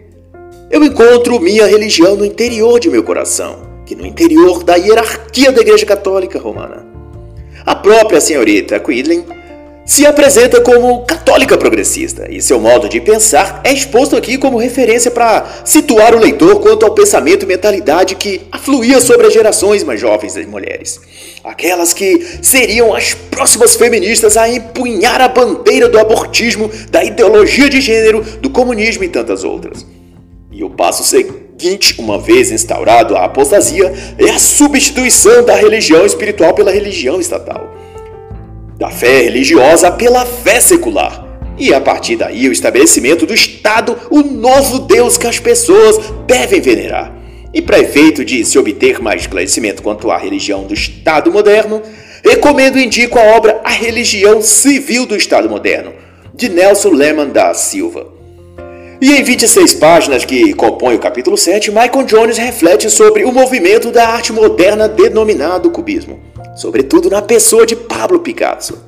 eu encontro minha religião no interior de meu coração, que no interior da hierarquia da Igreja Católica Romana. A própria senhorita Quidlin se apresenta como católica progressista e seu modo de pensar é exposto aqui como referência para situar o leitor quanto ao pensamento e mentalidade que afluía sobre as gerações mais jovens das mulheres. Aquelas que seriam as próximas feministas a empunhar a bandeira do abortismo, da ideologia de gênero, do comunismo e tantas outras. E o passo seguinte, uma vez instaurado a apostasia, é a substituição da religião espiritual pela religião estatal da fé religiosa pela fé secular. E a partir daí, o estabelecimento do Estado, o novo Deus que as pessoas devem venerar. E para efeito de se obter mais esclarecimento quanto à religião do Estado moderno, recomendo e indico a obra A Religião Civil do Estado Moderno, de Nelson Lehmann da Silva. E em 26 páginas que compõem o capítulo 7, Michael Jones reflete sobre o movimento da arte moderna denominado cubismo sobretudo na pessoa de Pablo Picasso,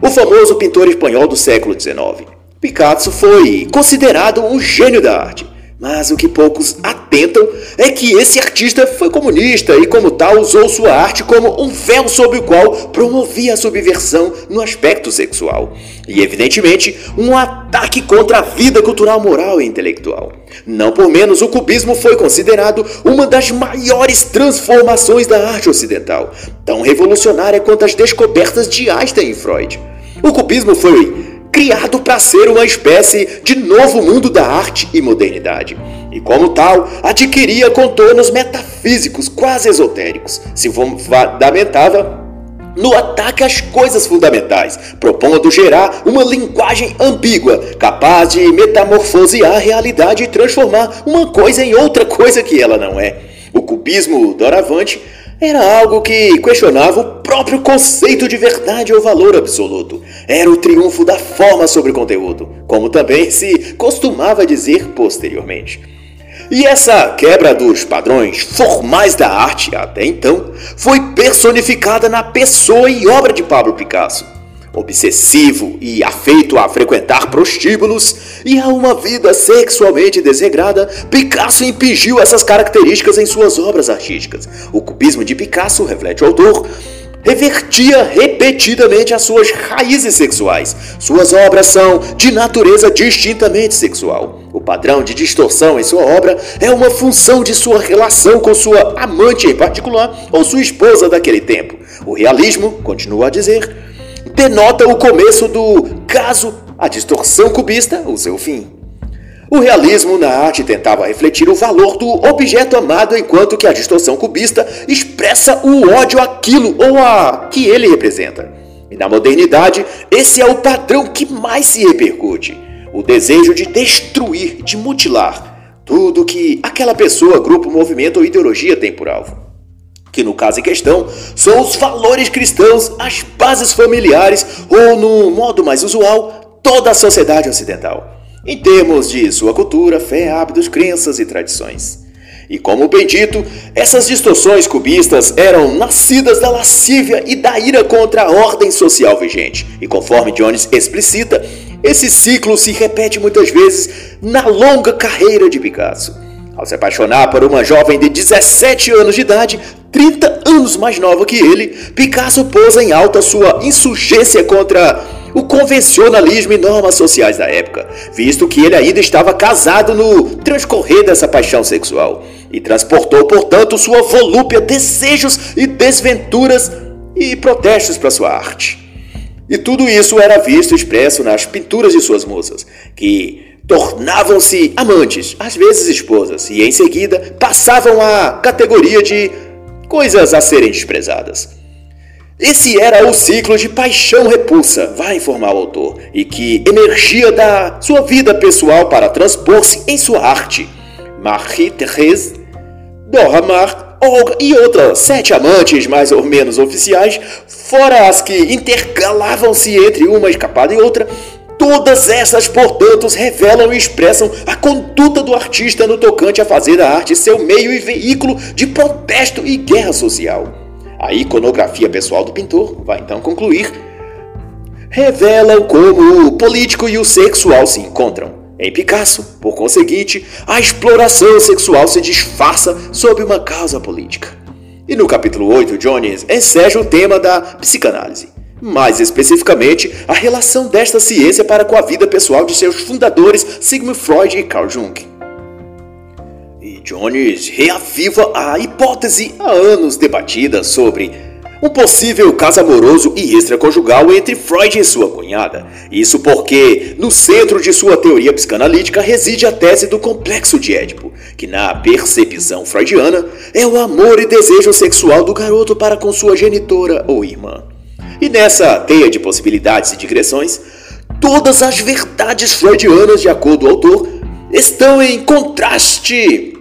o famoso pintor espanhol do século XIX. Picasso foi considerado um gênio da arte, mas o que poucos atentam é que esse artista foi comunista e, como tal, usou sua arte como um véu sobre o qual promovia a subversão no aspecto sexual. E, evidentemente, um ataque contra a vida cultural, moral e intelectual. Não por menos, o cubismo foi considerado uma das maiores transformações da arte ocidental, tão revolucionária quanto as descobertas de Einstein e Freud. O cubismo foi criado para ser uma espécie de novo mundo da arte e modernidade. E como tal, adquiria contornos metafísicos quase esotéricos, se fundamentava no ataque às coisas fundamentais, propondo gerar uma linguagem ambígua, capaz de metamorfosear a realidade e transformar uma coisa em outra coisa que ela não é. O cubismo doravante era algo que questionava o próprio conceito de verdade ou valor absoluto. Era o triunfo da forma sobre o conteúdo, como também se costumava dizer posteriormente. E essa quebra dos padrões formais da arte até então foi personificada na pessoa e obra de Pablo Picasso. Obsessivo e afeito a frequentar prostíbulos e a uma vida sexualmente desregrada, Picasso impingiu essas características em suas obras artísticas. O cubismo de Picasso, reflete o autor, revertia repetidamente as suas raízes sexuais. Suas obras são de natureza distintamente sexual. O padrão de distorção em sua obra é uma função de sua relação com sua amante em particular ou sua esposa daquele tempo. O realismo, continua a dizer, denota o começo do caso, a distorção cubista, o seu fim. O realismo na arte tentava refletir o valor do objeto amado, enquanto que a distorção cubista expressa o ódio àquilo ou a que ele representa. E na modernidade, esse é o padrão que mais se repercute: o desejo de destruir, de mutilar tudo que aquela pessoa, grupo, movimento ou ideologia tem por alvo que no caso em questão são os valores cristãos, as bases familiares ou, no modo mais usual, toda a sociedade ocidental, em termos de sua cultura, fé, hábitos, crenças e tradições. E como bem dito, essas distorções cubistas eram nascidas da lascívia e da ira contra a ordem social vigente. E conforme Jones explicita, esse ciclo se repete muitas vezes na longa carreira de Picasso. Ao se apaixonar por uma jovem de 17 anos de idade, 30 anos mais nova que ele, Picasso pôs em alta sua insurgência contra o convencionalismo e normas sociais da época, visto que ele ainda estava casado no transcorrer dessa paixão sexual, e transportou, portanto, sua volúpia, desejos e desventuras e protestos para sua arte. E tudo isso era visto expresso nas pinturas de suas musas, que tornavam-se amantes, às vezes esposas, e em seguida passavam à categoria de coisas a serem desprezadas. Esse era o ciclo de paixão-repulsa, vai informar o autor, e que emergia da sua vida pessoal para transpor-se em sua arte. Marie-Thérèse, Dora Maar, Olga e outras sete amantes mais ou menos oficiais, fora as que intercalavam-se entre uma escapada e outra, Todas essas, portanto, revelam e expressam a conduta do artista no tocante a fazer a arte seu meio e veículo de protesto e guerra social. A iconografia pessoal do pintor vai então concluir. Revelam como o político e o sexual se encontram. Em Picasso, por conseguinte, a exploração sexual se disfarça sob uma causa política. E no capítulo 8, Jones enseja o tema da psicanálise mais especificamente a relação desta ciência para com a vida pessoal de seus fundadores Sigmund Freud e Carl Jung. E Jones reaviva a hipótese há anos debatida sobre um possível caso amoroso e extraconjugal entre Freud e sua cunhada. Isso porque, no centro de sua teoria psicanalítica, reside a tese do complexo de Édipo, que, na percepção freudiana, é o amor e desejo sexual do garoto para com sua genitora ou irmã. E nessa teia de possibilidades e digressões, todas as verdades freudianas, de acordo com o autor, estão em contraste,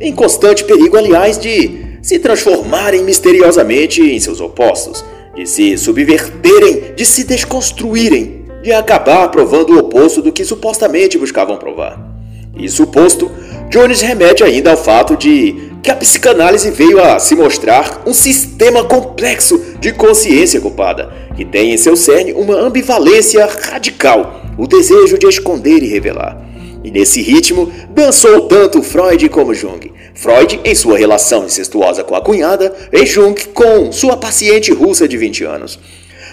em constante perigo, aliás, de se transformarem misteriosamente em seus opostos, de se subverterem, de se desconstruírem, de acabar provando o oposto do que supostamente buscavam provar. Isso posto, Jones remete ainda ao fato de que a psicanálise veio a se mostrar um sistema complexo de consciência culpada, que tem em seu cerne uma ambivalência radical, o desejo de esconder e revelar. E nesse ritmo dançou tanto Freud como Jung. Freud em sua relação incestuosa com a cunhada e Jung com sua paciente russa de 20 anos.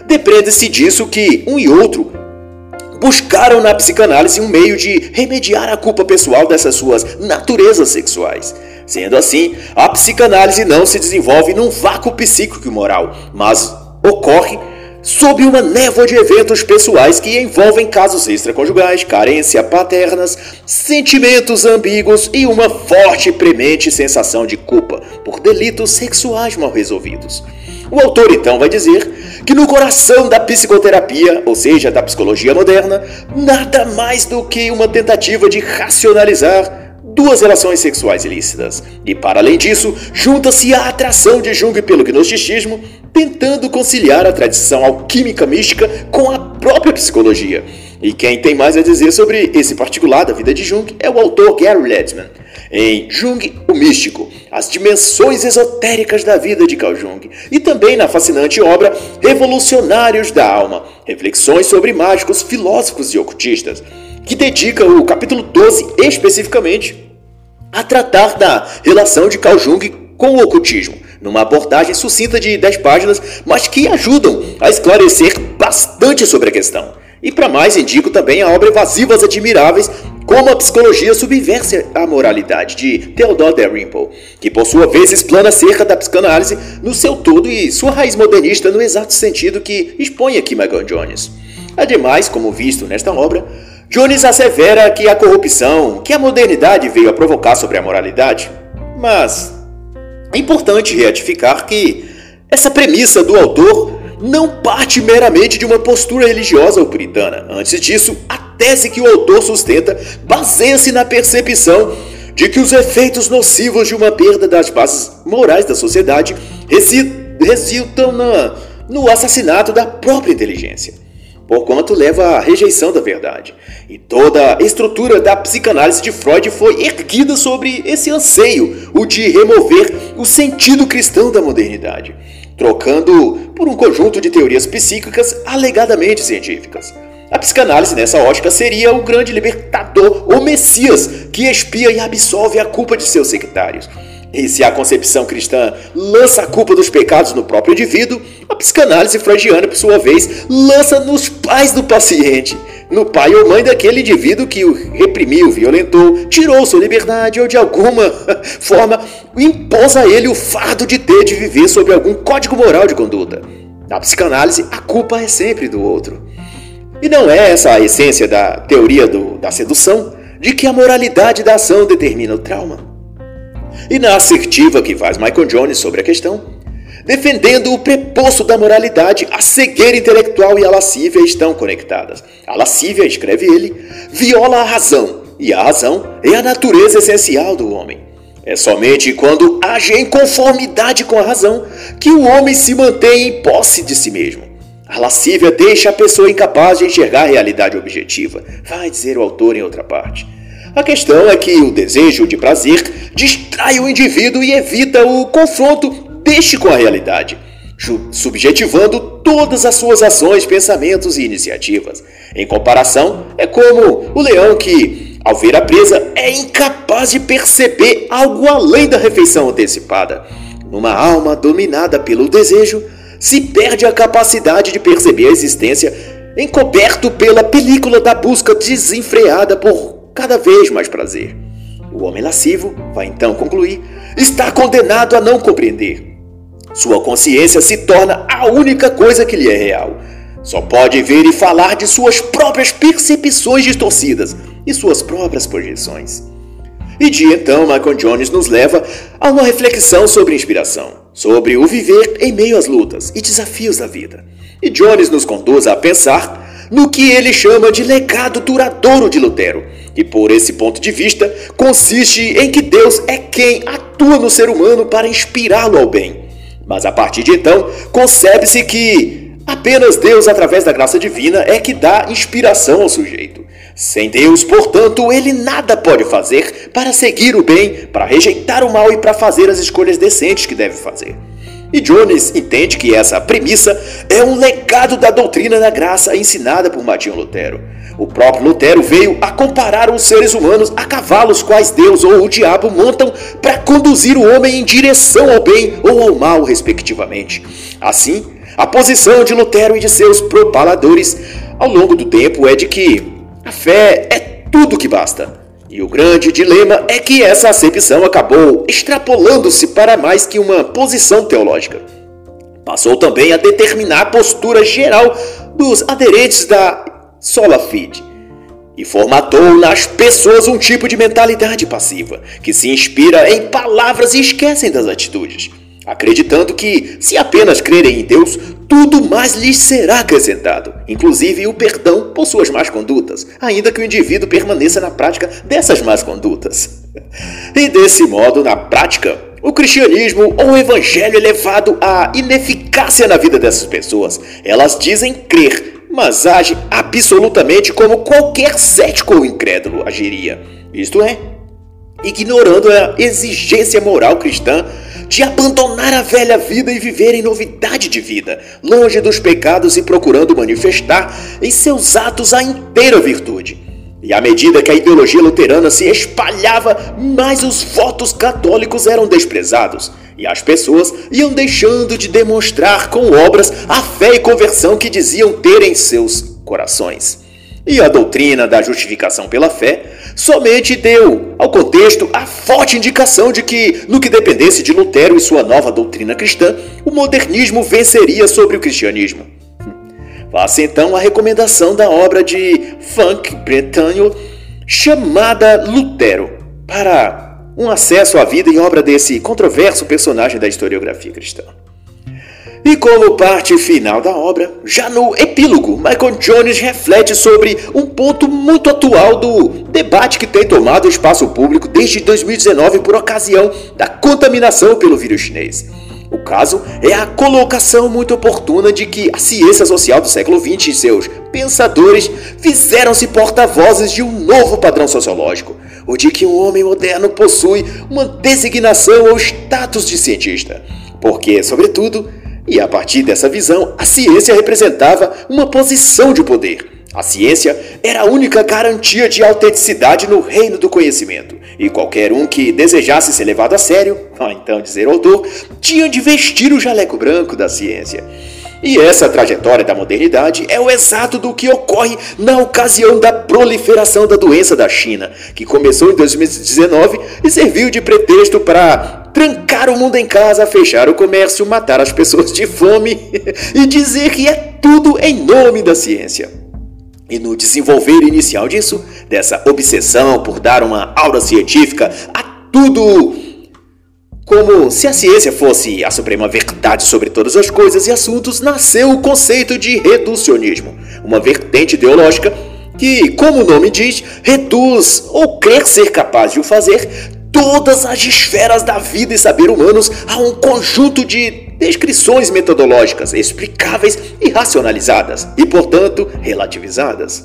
Depreende-se disso que um e outro buscaram na psicanálise um meio de remediar a culpa pessoal dessas suas naturezas sexuais. Sendo assim, a psicanálise não se desenvolve num vácuo psíquico e moral, mas ocorre sob uma névoa de eventos pessoais que envolvem casos extraconjugais, carência paternas, sentimentos ambíguos e uma forte e premente sensação de culpa por delitos sexuais mal resolvidos. O autor então vai dizer que no coração da psicoterapia, ou seja, da psicologia moderna, nada mais do que uma tentativa de racionalizar duas relações sexuais ilícitas. E para além disso, junta-se a atração de Jung pelo gnosticismo, tentando conciliar a tradição alquímica mística com a própria psicologia. E quem tem mais a dizer sobre esse particular da vida de Jung é o autor Gary Ledman. Em Jung, o Místico, as dimensões esotéricas da vida de Carl Jung, e também na fascinante obra Revolucionários da Alma, reflexões sobre mágicos, filósofos e ocultistas, que dedica o capítulo 12 especificamente a tratar da relação de Carl Jung com o ocultismo, numa abordagem sucinta de 10 páginas, mas que ajudam a esclarecer bastante sobre a questão. E para mais, indico também a obra Evasivas Admiráveis, como a psicologia subversa a moralidade, de Theodore Dalrymple, que por sua vez explana acerca da psicanálise no seu todo e sua raiz modernista no exato sentido que expõe aqui Michael Jones. Ademais, como visto nesta obra, Jones assevera que a corrupção que a modernidade veio a provocar sobre a moralidade, mas é importante retificar que essa premissa do autor não parte meramente de uma postura religiosa ou puritana. Antes disso, a tese que o autor sustenta baseia-se na percepção de que os efeitos nocivos de uma perda das bases morais da sociedade resultam na, no assassinato da própria inteligência, porquanto leva à rejeição da verdade. E toda a estrutura da psicanálise de Freud foi erguida sobre esse anseio, o de remover o sentido cristão da modernidade trocando por um conjunto de teorias psíquicas alegadamente científicas. A psicanálise nessa ótica seria o grande libertador ou Messias que expia e absolve a culpa de seus sectários. E se a concepção cristã lança a culpa dos pecados no próprio indivíduo, a psicanálise freudiana, por sua vez, lança nos pais do paciente, no pai ou mãe daquele indivíduo que o reprimiu, violentou, tirou sua liberdade ou de alguma forma impôs a ele o fardo de ter de viver sob algum código moral de conduta. Na psicanálise, a culpa é sempre do outro. E não é essa a essência da teoria do, da sedução, de que a moralidade da ação determina o trauma. E na assertiva que faz Michael Jones sobre a questão, defendendo o preposto da moralidade, a cegueira intelectual e a lascívia estão conectadas. A lascívia, escreve ele, viola a razão, e a razão é a natureza essencial do homem. É somente quando age em conformidade com a razão que o homem se mantém em posse de si mesmo. A lascívia deixa a pessoa incapaz de enxergar a realidade objetiva, vai dizer o autor em outra parte. A questão é que o desejo de prazer distrai o indivíduo e evita o confronto deixe com a realidade, subjetivando todas as suas ações, pensamentos e iniciativas. Em comparação, é como o leão que, ao ver a presa, é incapaz de perceber algo além da refeição antecipada. Numa alma dominada pelo desejo, se perde a capacidade de perceber a existência, encoberto pela película da busca desenfreada por cada vez mais prazer. O homem lascivo, vai então concluir, está condenado a não compreender, sua consciência se torna a única coisa que lhe é real. Só pode ver e falar de suas próprias percepções distorcidas e suas próprias projeções. E de então, Michael Jones nos leva a uma reflexão sobre inspiração, sobre o viver em meio às lutas e desafios da vida. E Jones nos conduz a pensar no que ele chama de legado duradouro de Lutero, e por esse ponto de vista consiste em que Deus é quem atua no ser humano para inspirá-lo ao bem mas a partir de então, concebe-se que apenas Deus, através da graça divina, é que dá inspiração ao sujeito. Sem Deus, portanto, ele nada pode fazer para seguir o bem, para rejeitar o mal e para fazer as escolhas decentes que deve fazer. E Jones entende que essa premissa é um legado da doutrina da graça ensinada por Martinho Lutero. O próprio Lutero veio a comparar os seres humanos a cavalos quais Deus ou o diabo montam para conduzir o homem em direção ao bem ou ao mal, respectivamente. Assim, a posição de Lutero e de seus propaladores ao longo do tempo é de que a fé é tudo que basta. E o grande dilema é que essa acepção acabou extrapolando-se para mais que uma posição teológica. Passou também a determinar a postura geral dos aderentes da sola fide, e formatou nas pessoas um tipo de mentalidade passiva, que se inspira em palavras e esquecem das atitudes, acreditando que, se apenas crerem em Deus, tudo mais lhes será acrescentado, inclusive o perdão por suas más condutas, ainda que o indivíduo permaneça na prática dessas más condutas. E desse modo, na prática, o cristianismo ou o evangelho é levado à ineficácia na vida dessas pessoas. Elas dizem crer, mas age absolutamente como qualquer cético ou incrédulo agiria. Isto é, ignorando a exigência moral cristã de abandonar a velha vida e viver em novidade de vida, longe dos pecados e procurando manifestar em seus atos a inteira virtude. E à medida que a ideologia luterana se espalhava, mais os votos católicos eram desprezados, e as pessoas iam deixando de demonstrar com obras a fé e conversão que diziam ter em seus corações. E a doutrina da justificação pela fé somente deu ao contexto a forte indicação de que, no que dependesse de Lutero e sua nova doutrina cristã, o modernismo venceria sobre o cristianismo. Faça então a recomendação da obra de Funk Bretanho chamada Lutero, para um acesso à vida e obra desse controverso personagem da historiografia cristã. E como parte final da obra, já no epílogo, Michael Jones reflete sobre um ponto muito atual do debate que tem tomado o espaço público desde 2019 por ocasião da contaminação pelo vírus chinês. O caso é a colocação muito oportuna de que a ciência social do século XX e seus pensadores fizeram-se porta-vozes de um novo padrão sociológico, o de que um homem moderno possui uma designação ou status de cientista. Porque, sobretudo, e a partir dessa visão, a ciência representava uma posição de poder. A ciência era a única garantia de autenticidade no reino do conhecimento, e qualquer um que desejasse ser levado a sério, ou então dizer autor, tinha de vestir o jaleco branco da ciência. E essa trajetória da modernidade é o exato do que ocorre na ocasião da proliferação da doença da China, que começou em 2019 e serviu de pretexto para trancar o mundo em casa, fechar o comércio, matar as pessoas de fome e dizer que é tudo em nome da ciência. E no desenvolver inicial disso, dessa obsessão por dar uma aura científica a tudo, como se a ciência fosse a suprema verdade sobre todas as coisas e assuntos, nasceu o conceito de reducionismo, uma vertente ideológica que, como o nome diz, reduz ou crer ser capaz de o fazer todas as esferas da vida e saber humanos a um conjunto de descrições metodológicas explicáveis e racionalizadas, e portanto relativizadas.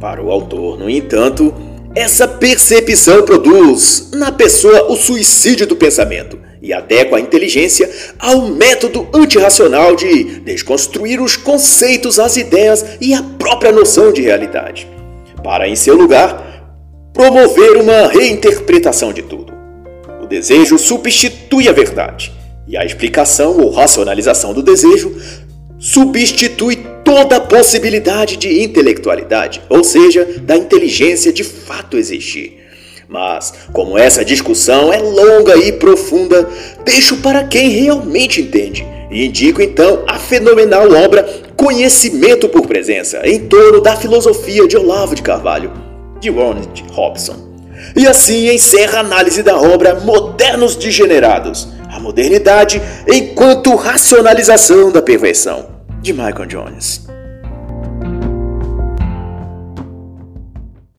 Para o autor, no entanto, essa percepção produz na pessoa o suicídio do pensamento e adequa a inteligência ao método antirracional de desconstruir os conceitos, as ideias e a própria noção de realidade. Para, em seu lugar, promover uma reinterpretação de tudo. O desejo substitui a verdade, e a explicação ou racionalização do desejo substitui toda a possibilidade de intelectualidade, ou seja, da inteligência de fato existir. Mas, como essa discussão é longa e profunda, deixo para quem realmente entende e indico então a fenomenal obra Conhecimento por Presença, em torno da filosofia de Olavo de Carvalho de Ronald Robson. E assim encerra a análise da obra Modernos Degenerados, a modernidade enquanto racionalização da perversão, de Michael Jones.